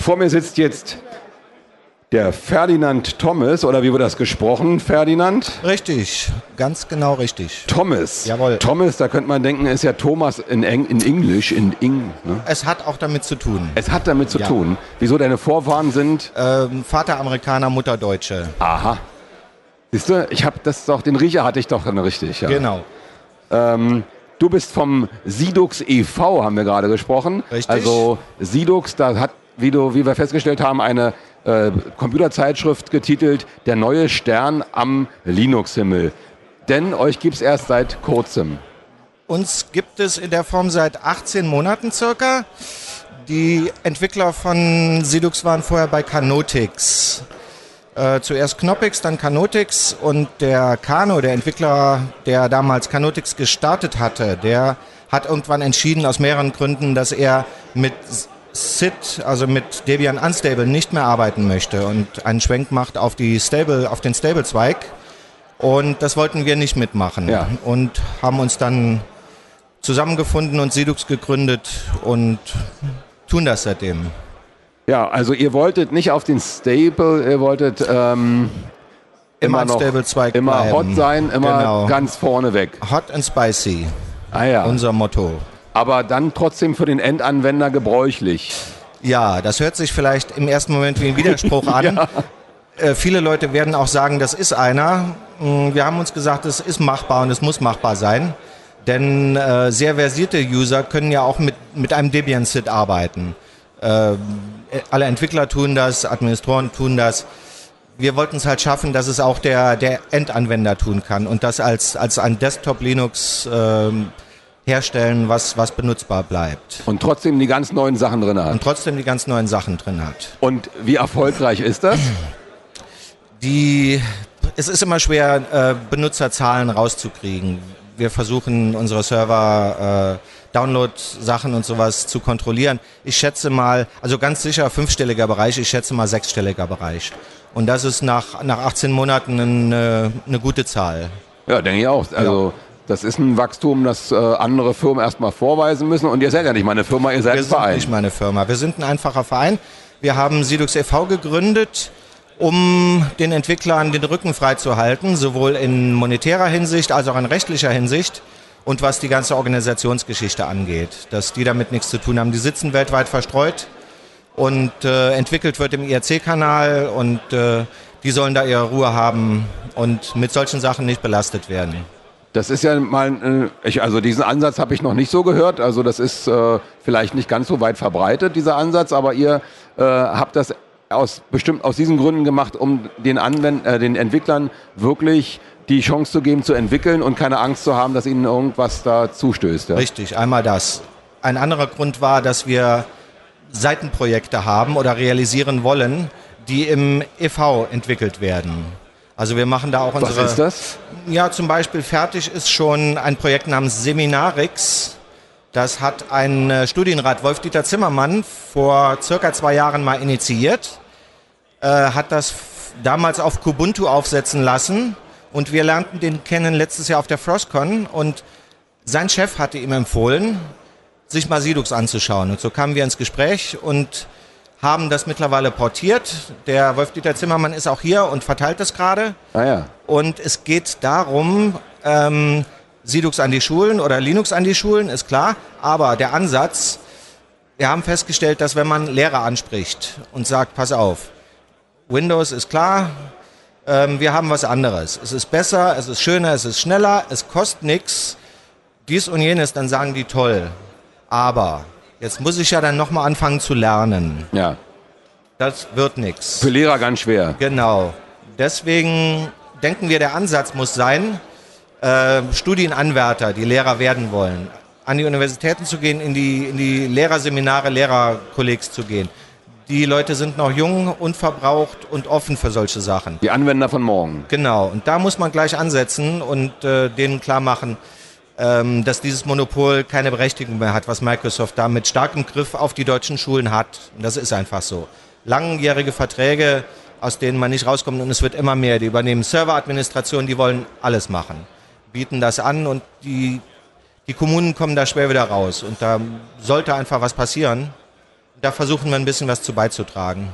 Vor mir sitzt jetzt der Ferdinand Thomas, oder wie wird das gesprochen, Ferdinand? Richtig, ganz genau richtig. Thomas. Jawohl. Thomas, da könnte man denken, ist ja Thomas in, Eng, in Englisch, in Ing. Ne? Es hat auch damit zu tun. Es hat damit zu Ja. tun. Wieso deine Vorfahren sind? Ähm, Vater Amerikaner, Mutter Deutsche. Aha. Siehst du, ich habe das doch, den Riecher hatte ich doch dann richtig. Ja. Genau. Ähm, du bist vom Sidux e.V., haben wir gerade gesprochen. Richtig. Also Sidux, da hat, wie, du, wie wir festgestellt haben, eine äh, Computerzeitschrift getitelt Der neue Stern am Linux-Himmel. Denn euch gibt es erst seit kurzem. Uns gibt es in der Form seit 18 Monaten circa. Die Entwickler von Sidux waren vorher bei Canotix. Äh, zuerst Knoppix, dann Canotix und der Kano, der Entwickler, der damals Canotix gestartet hatte, der hat irgendwann entschieden aus mehreren Gründen, dass er mit SID, also mit Debian Unstable, nicht mehr arbeiten möchte und einen Schwenk macht auf die Stable, auf den Stable-Zweig. Und das wollten wir nicht mitmachen. Ja. Und haben uns dann zusammengefunden und Sidux gegründet und tun das seitdem. Ja, also ihr wolltet nicht auf den Stable, ihr wolltet ähm, Immer immer noch immer bleiben. hot sein, immer Genau. ganz vorne weg. Hot and spicy, Ah ja. unser Motto. Aber dann trotzdem für den Endanwender gebräuchlich. Ja, das hört sich vielleicht im ersten Moment wie ein Widerspruch an. äh, viele Leute werden auch sagen, das ist einer. Mm, Wir haben uns gesagt, es ist machbar und es muss machbar sein. Denn äh, sehr versierte User können ja auch mit, mit einem Debian-SID arbeiten. Äh, alle Entwickler tun das, Administratoren tun das. Wir wollten es halt schaffen, dass es auch der, der Endanwender tun kann und das als, als ein Desktop-Linux ähm, herstellen, was, was benutzbar bleibt. Und trotzdem die ganz neuen Sachen drin hat. Und trotzdem die ganz neuen Sachen drin hat. Und wie erfolgreich ist das? Die, es ist immer schwer, äh, Benutzerzahlen rauszukriegen. Wir versuchen unsere Server, äh, Download-Sachen und sowas zu kontrollieren. Ich schätze mal, also ganz sicher fünfstelliger Bereich, ich schätze mal sechsstelliger Bereich. Und das ist nach, nach 18 Monaten eine, eine gute Zahl. Ja, denke ich auch. Also das ist ein Wachstum, das äh, andere Firmen erstmal vorweisen müssen. Und ihr seid ja nicht mal eine Firma, ihr seid Wir ein sind Verein. nicht meine Firma. Wir sind ein einfacher Verein. Wir haben Sidux e.V. gegründet, um den Entwicklern den Rücken frei zu halten, sowohl in monetärer Hinsicht als auch in rechtlicher Hinsicht und was die ganze Organisationsgeschichte angeht, dass die damit nichts zu tun haben. Die sitzen weltweit verstreut und äh, entwickelt wird im IRC-Kanal und äh, die sollen da ihre Ruhe haben und mit solchen Sachen nicht belastet werden. Das ist ja mal, äh, ich, also diesen Ansatz habe ich noch nicht so gehört. Also das ist äh, vielleicht nicht ganz so weit verbreitet, dieser Ansatz, aber ihr äh, habt das aus, bestimmt aus diesen Gründen gemacht, um den, Anwend äh, den Entwicklern wirklich die Chance zu geben, zu entwickeln und keine Angst zu haben, dass ihnen irgendwas da zustößt. Ja? Richtig, einmal das. Ein anderer Grund war, dass wir Seitenprojekte haben oder realisieren wollen, die im EV entwickelt werden. Also wir machen da auch Was unsere. ist das? Ja, zum Beispiel fertig ist schon ein Projekt namens Seminarix. Das hat ein äh, Studienrat Wolf-Dieter Zimmermann vor circa zwei Jahren mal initiiert, äh, hat das damals auf Kubuntu aufsetzen lassen und wir lernten den kennen letztes Jahr auf der Frostcon und sein Chef hatte ihm empfohlen, sich mal Sidux anzuschauen. Und so kamen wir ins Gespräch und haben das mittlerweile portiert. Der Wolf-Dieter Zimmermann ist auch hier und verteilt das gerade. Ah ja. Und es geht darum, ähm, Sidux an die Schulen oder Linux an die Schulen, ist klar. Aber der Ansatz, wir haben festgestellt, dass wenn man Lehrer anspricht und sagt, pass auf, Windows ist klar, ähm, wir haben was anderes. Es ist besser, es ist schöner, es ist schneller, es kostet nichts, dies und jenes, dann sagen die toll. Aber jetzt muss ich ja dann nochmal anfangen zu lernen. Ja. Das wird nichts. Für Lehrer ganz schwer. Genau. Deswegen denken wir, der Ansatz muss sein, äh, Studienanwärter, die Lehrer werden wollen, an die Universitäten zu gehen, in die, in die Lehrerseminare, Lehrerkollegs zu gehen. Die Leute sind noch jung, unverbraucht und offen für solche Sachen. Die Anwender von morgen. Genau, und da muss man gleich ansetzen und äh, denen klar machen, ähm, dass dieses Monopol keine Berechtigung mehr hat, was Microsoft da mit starkem Griff auf die deutschen Schulen hat. Und das ist einfach so. Langjährige Verträge, aus denen man nicht rauskommt und es wird immer mehr. Die übernehmen Serveradministration, die wollen alles machen, bieten das an und die, die Kommunen kommen da schwer wieder raus. Und da sollte einfach was passieren. Da versuchen wir ein bisschen was zu beizutragen.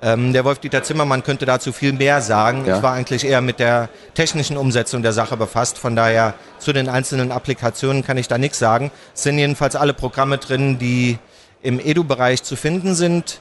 Ähm, der Wolf-Dieter Zimmermann könnte dazu viel mehr sagen. Ja. Ich war eigentlich eher mit der technischen Umsetzung der Sache befasst. Von daher zu den einzelnen Applikationen kann ich da nichts sagen. Es sind jedenfalls alle Programme drin, die im Edu-Bereich zu finden sind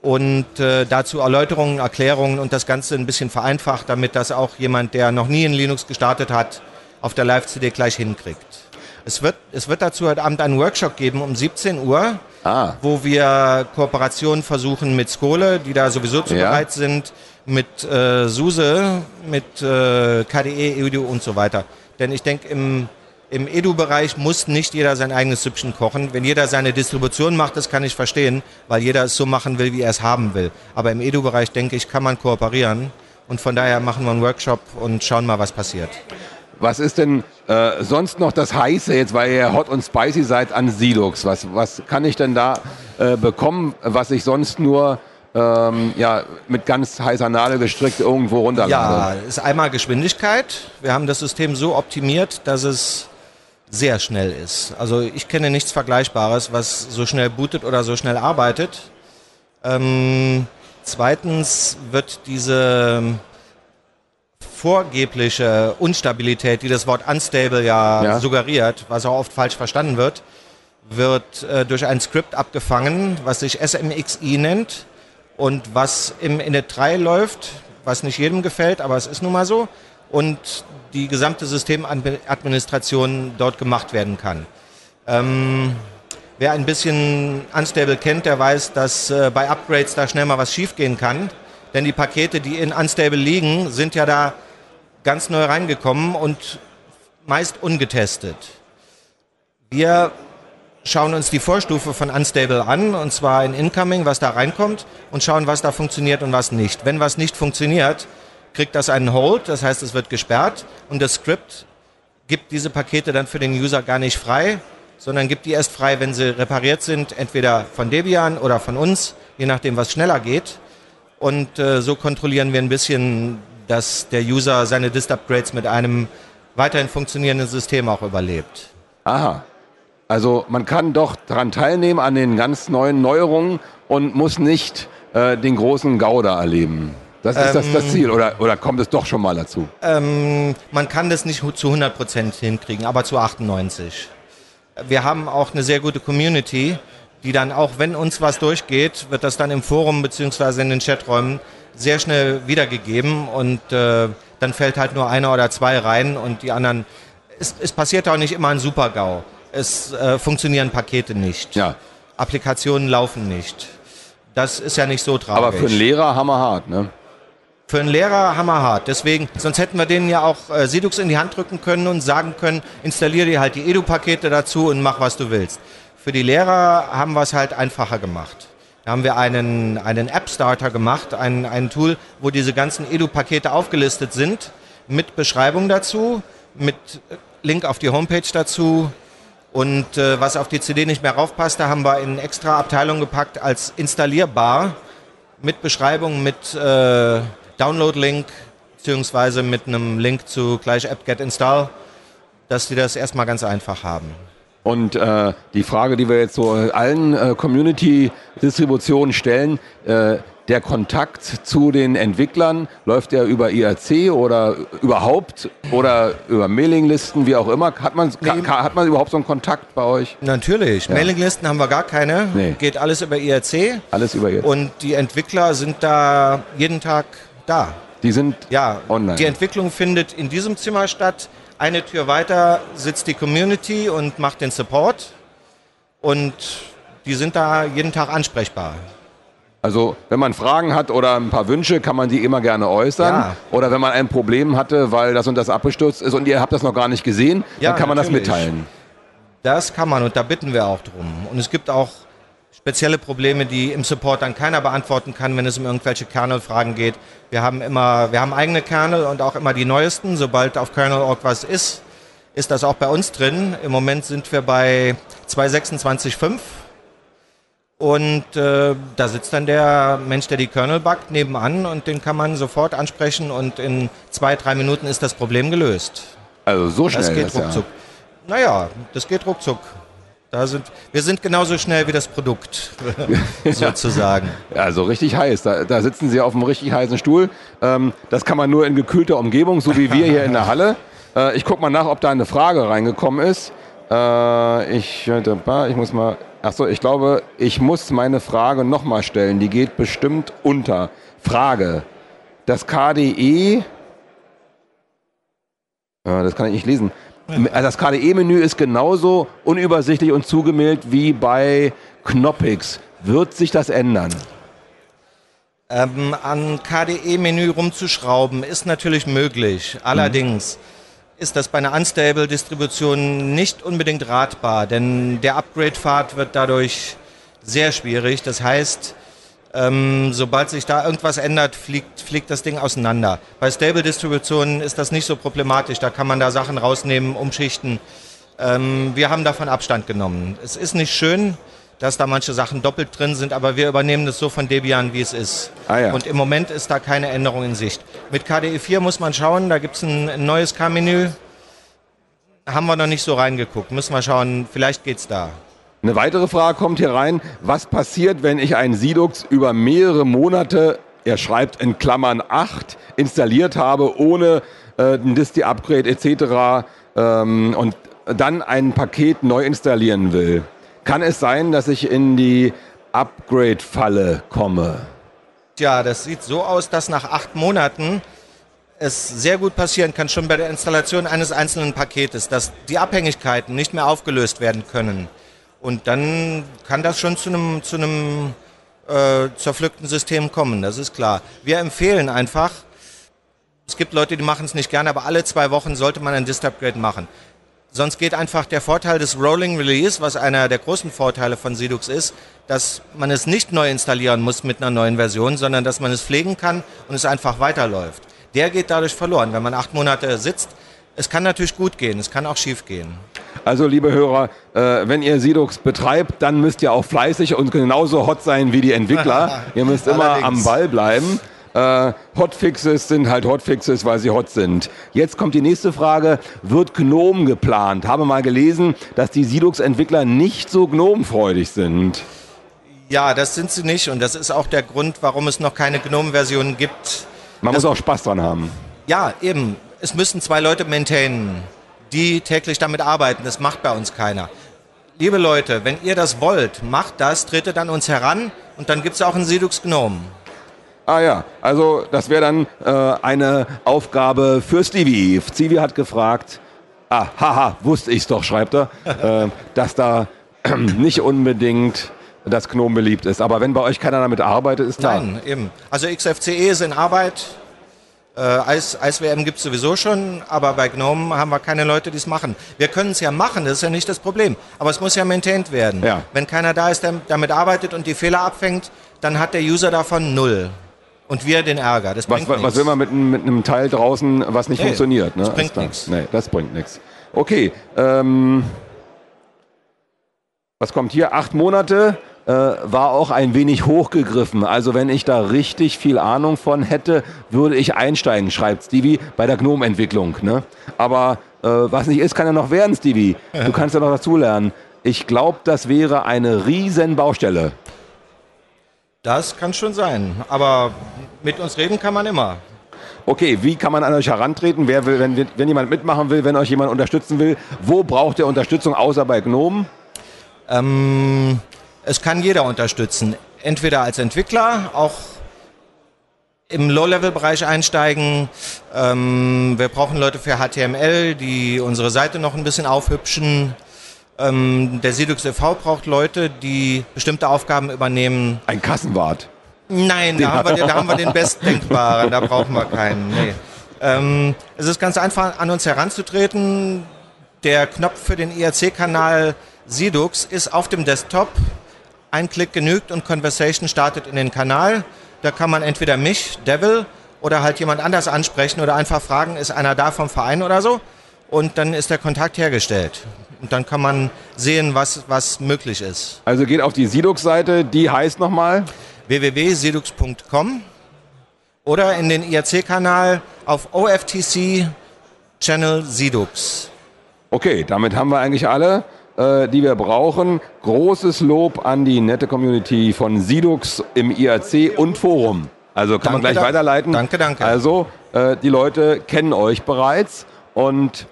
und äh, dazu Erläuterungen, Erklärungen und das Ganze ein bisschen vereinfacht, damit das auch jemand, der noch nie in Linux gestartet hat, auf der Live-CD gleich hinkriegt. Es wird, es wird dazu heute Abend einen Workshop geben um 17 Uhr, ah. wo wir Kooperationen versuchen mit Skole, die da sowieso zu ja. bereit sind, mit äh, SUSE, mit äh, KDE, EUDU und so weiter. Denn ich denke, im im Edu-Bereich muss nicht jeder sein eigenes Süppchen kochen. Wenn jeder seine Distribution macht, das kann ich verstehen, weil jeder es so machen will, wie er es haben will. Aber im Edu-Bereich, denke ich, kann man kooperieren. Und von daher machen wir einen Workshop und schauen mal, was passiert. Was ist denn äh, sonst noch das Heiße jetzt, weil ihr hot und spicy seid an Silux? Was, was kann ich denn da äh, bekommen, was ich sonst nur ähm, ja, mit ganz heißer Nadel gestrickt irgendwo runterlade? Ja, ist einmal Geschwindigkeit. Wir haben das System so optimiert, dass es sehr schnell ist. Also ich kenne nichts Vergleichbares, was so schnell bootet oder so schnell arbeitet. Ähm, zweitens wird diese vorgebliche Unstabilität, die das Wort unstable ja, ja. suggeriert, was auch oft falsch verstanden wird, wird äh, durch ein Skript abgefangen, was sich SMXI nennt und was im Init 3 läuft, was nicht jedem gefällt, aber es ist nun mal so. Und die gesamte Systemadministration dort gemacht werden kann. Ähm, wer ein bisschen Unstable kennt, der weiß, dass äh, bei Upgrades da schnell mal was schiefgehen kann. Denn die Pakete, die in Unstable liegen, sind ja da ganz neu reingekommen und meist ungetestet. Wir schauen uns die Vorstufe von Unstable an, und zwar in Incoming, was da reinkommt, und schauen, was da funktioniert und was nicht. Wenn was nicht funktioniert, kriegt das einen Hold, das heißt, es wird gesperrt und das Skript gibt diese Pakete dann für den User gar nicht frei, sondern gibt die erst frei, wenn sie repariert sind, entweder von Debian oder von uns, je nachdem, was schneller geht. Und äh, so kontrollieren wir ein bisschen, dass der User seine Dist-Upgrades mit einem weiterhin funktionierenden System auch überlebt. Aha. Also man kann doch daran teilnehmen an den ganz neuen Neuerungen und muss nicht äh, den großen Gauder erleben. Das ist ähm, das, das, ähm, Ziel oder, oder kommt es doch schon mal dazu? Ähm, man kann das nicht zu 100% hinkriegen, aber zu 98. Wir haben auch eine sehr gute Community, die dann auch, wenn uns was durchgeht, wird das dann im Forum beziehungsweise in den Chaträumen sehr schnell wiedergegeben und äh, dann fällt halt nur einer oder zwei rein und die anderen. Es, es passiert auch nicht immer ein Super-GAU. Es äh, funktionieren Pakete nicht. Ja. Applikationen laufen nicht. Das ist ja nicht so tragisch. Aber für einen Lehrer hammerhart, ne? für einen Lehrer hammerhart. Deswegen, sonst hätten wir denen ja auch äh, Sidux in die Hand drücken können und sagen können, installiere dir halt die Edu-Pakete dazu und mach, was du willst. Für die Lehrer haben wir es halt einfacher gemacht. Haben wir einen, einen App-Starter gemacht, ein, ein Tool, wo diese ganzen Edu-Pakete aufgelistet sind, mit Beschreibung dazu, mit Link auf die Homepage dazu. Und äh, was auf die CD nicht mehr raufpasst, da haben wir in extra Abteilung gepackt als installierbar mit Beschreibung, mit äh, Download-Link beziehungsweise mit einem Link zu gleich apt-get install, dass die das erstmal ganz einfach haben. Und äh, die Frage, die wir jetzt so allen äh, Community-Distributionen stellen, äh, der Kontakt zu den Entwicklern, läuft der über IRC oder überhaupt oder über Mailinglisten, wie auch immer? Hat man, nee. hat man überhaupt so einen Kontakt bei euch? Natürlich. Ja. Mailinglisten haben wir gar keine. Nee. Geht alles über IRC. Alles über IRC. Und die Entwickler sind da jeden Tag da. Die sind ja, online. Die Entwicklung findet in diesem Zimmer statt. Eine Tür weiter sitzt die Community und macht den Support. Und die sind da jeden Tag ansprechbar. Also wenn man Fragen hat oder ein paar Wünsche, kann man die immer gerne äußern. Ja. Oder wenn man ein Problem hatte, weil das und das abgestürzt ist und ihr habt das noch gar nicht gesehen, ja, dann kann man natürlich. das mitteilen. Das kann man und da bitten wir auch drum. Und es gibt auch spezielle Probleme, die im Support dann keiner beantworten kann, wenn es um irgendwelche Kernel-Fragen geht. Wir haben immer, wir haben eigene Kernel und auch immer die neuesten. Sobald auf Kernel.org was ist, ist das auch bei uns drin. Im Moment sind wir bei 2.26.5 und äh, da sitzt dann der Mensch, der die Kernel backt, nebenan und den kann man sofort ansprechen und in zwei, drei Minuten ist das Problem gelöst. Also so schnell. Das geht ruckzuck. Ja. Naja, das geht ruckzuck. Da sind, wir sind genauso schnell wie das Produkt, sozusagen. Ja, so richtig heiß. Da, da, sitzen Sie auf einem richtig heißen Stuhl. Ähm, das kann man nur in gekühlter Umgebung, so wie wir hier in der Halle. Äh, ich gucke mal nach, ob da eine Frage reingekommen ist. Äh, ich, ich muss mal. Achso, ich glaube, ich muss meine Frage nochmal stellen. Die geht bestimmt unter. Frage. Das KDE. Äh, das kann ich nicht lesen. Also das KDE-Menü ist genauso unübersichtlich und zugemailt wie bei Knoppix. Wird sich das ändern? Ähm, an KDE-Menü rumzuschrauben ist natürlich möglich. Allerdings mhm. ist das bei einer Unstable-Distribution nicht unbedingt ratbar, denn der Upgrade-Pfad wird dadurch sehr schwierig. Das heißt, ähm, sobald sich da irgendwas ändert, fliegt, fliegt das Ding auseinander. Bei Stable-Distributionen ist das nicht so problematisch. Da kann man da Sachen rausnehmen, umschichten. Ähm, wir haben davon Abstand genommen. Es ist nicht schön, dass da manche Sachen doppelt drin sind, aber wir übernehmen das so von Debian, wie es ist. Ah, ja. Und im Moment ist da keine Änderung in Sicht. Mit KDE 4 muss man schauen, da gibt es ein, ein neues K-Menü. Haben wir noch nicht so reingeguckt. Müssen wir schauen, vielleicht geht es da. Eine weitere Frage kommt hier rein. Was passiert, wenn ich ein Sidux über mehrere Monate, er schreibt in Klammern 8, installiert habe, ohne äh, ein Disti-Upgrade etc. Ähm, und dann ein Paket neu installieren will? Kann es sein, dass ich in die Upgrade-Falle komme? Tja, das sieht so aus, dass nach acht Monaten es sehr gut passieren kann, schon bei der Installation eines einzelnen Paketes, dass die Abhängigkeiten nicht mehr aufgelöst werden können. Und dann kann das schon zu einem, zu einem äh, zerpflückten System kommen, das ist klar. Wir empfehlen einfach, es gibt Leute, die machen es nicht gerne, aber alle zwei Wochen sollte man ein Dist-Upgrade machen. Sonst geht einfach der Vorteil des Rolling Release, was einer der großen Vorteile von Sidux ist, dass man es nicht neu installieren muss mit einer neuen Version, sondern dass man es pflegen kann und es einfach weiterläuft. Der geht dadurch verloren, wenn man acht Monate sitzt. Es kann natürlich gut gehen, es kann auch schief gehen. Also, liebe Hörer, äh, wenn ihr Sidux betreibt, dann müsst ihr auch fleißig und genauso hot sein wie die Entwickler. ihr müsst immer am Ball bleiben. Äh, Hotfixes sind halt Hotfixes, weil sie hot sind. Jetzt kommt die nächste Frage. Wird GNOME geplant? Habe mal gelesen, dass die Sidux-Entwickler nicht so GNOME-freudig sind. Ja, das sind sie nicht und das ist auch der Grund, warum es noch keine GNOME-Version gibt. Man das muss auch Spaß dran haben. Ja, eben. Es müssen zwei Leute maintainen die täglich damit arbeiten. Das macht bei uns keiner. Liebe Leute, wenn ihr das wollt, macht das, tretet an uns heran und dann gibt es auch einen Sidux Gnome. Ah ja, also das wäre dann äh, eine Aufgabe für Stevie. Stevie hat gefragt, ah, haha, wusste ich's doch, schreibt er, äh, dass da nicht unbedingt das Gnome beliebt ist. Aber wenn bei euch keiner damit arbeitet, ist klar. Nein, eben. Also XFCE ist in Arbeit, äh, Eis, Eis-WM gibt es sowieso schon, aber bei GNOME haben wir keine Leute, die es machen. Wir können es ja machen, das ist ja nicht das Problem. Aber es muss ja maintained werden. Ja. Wenn keiner da ist, der damit arbeitet und die Fehler abfängt, dann hat der User davon null. Und wir den Ärger. Das was, was will man mit, mit, einem Teil draußen, was nicht nee, funktioniert? Ne? Das bringt nichts. Nee, das bringt nichts. Okay. Ähm, was kommt hier? Acht Monate äh, war auch ein wenig hochgegriffen. Also wenn ich da richtig viel Ahnung von hätte, würde ich einsteigen, schreibt Stevie, bei der Gnome-Entwicklung. Ne? Aber äh, was nicht ist, kann ja noch werden, Stevie. Du kannst ja noch dazulernen. Ich glaube, das wäre eine riesen Baustelle. Das kann schon sein. Aber mit uns reden kann man immer. Okay, wie kann man an euch herantreten? Wer will, wenn, wenn jemand mitmachen will, wenn euch jemand unterstützen will, wo braucht ihr Unterstützung außer bei Gnome? Ähm, es kann jeder unterstützen. Entweder als Entwickler, auch im Low-Level-Bereich einsteigen. Ähm, wir brauchen Leute für HTML, die unsere Seite noch ein bisschen aufhübschen. Ähm, der Sidux e.V. braucht Leute, die bestimmte Aufgaben übernehmen. Ein Kassenwart. Nein, da haben, wir, da haben wir den Bestdenkbaren, da brauchen wir keinen. Nee. Ähm, es ist ganz einfach, an uns heranzutreten. Der Knopf für den IRC-Kanal Sidux ist auf dem Desktop ein Klick genügt und Conversation startet in den Kanal. Da kann man entweder mich, Devil, oder halt jemand anders ansprechen oder einfach fragen, ist einer da vom Verein oder so? Und dann ist der Kontakt hergestellt. Und dann kann man sehen, was, was möglich ist. Also geht auf die Sidux-Seite, die heißt nochmal? www.sidux.com oder in den IRC-Kanal auf OFTC Channel Sidux. Okay, damit haben wir eigentlich alle. Äh, die wir brauchen. Großes Lob an die nette Community von Sidux im IRC und Forum. Also kann man Danke, gleich da- weiterleiten. danke, danke. Also äh, die Leute kennen euch bereits und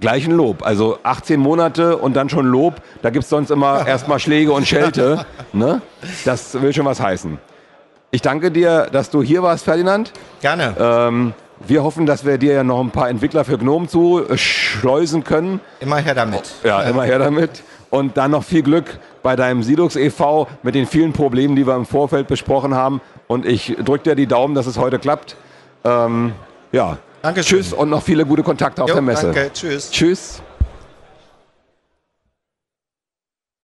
gleich ein Lob. Also 18 Monate und dann schon Lob. Da gibt es sonst immer erstmal Schläge und Schelte. Ne? Das will schon was heißen. Ich danke dir, dass du hier warst, Ferdinand. Gerne. Ähm, wir hoffen, dass wir dir ja noch ein paar Entwickler für GNOME zuschleusen können. Immer her damit. Ja, immer her damit. Und dann noch viel Glück bei deinem Sidux e.V. mit den vielen Problemen, die wir im Vorfeld besprochen haben. Und ich drücke dir die Daumen, dass es heute klappt. Ähm, ja. Dankeschön. Tschüss und noch viele gute Kontakte auf Jo, der Messe. Danke. Tschüss. Tschüss.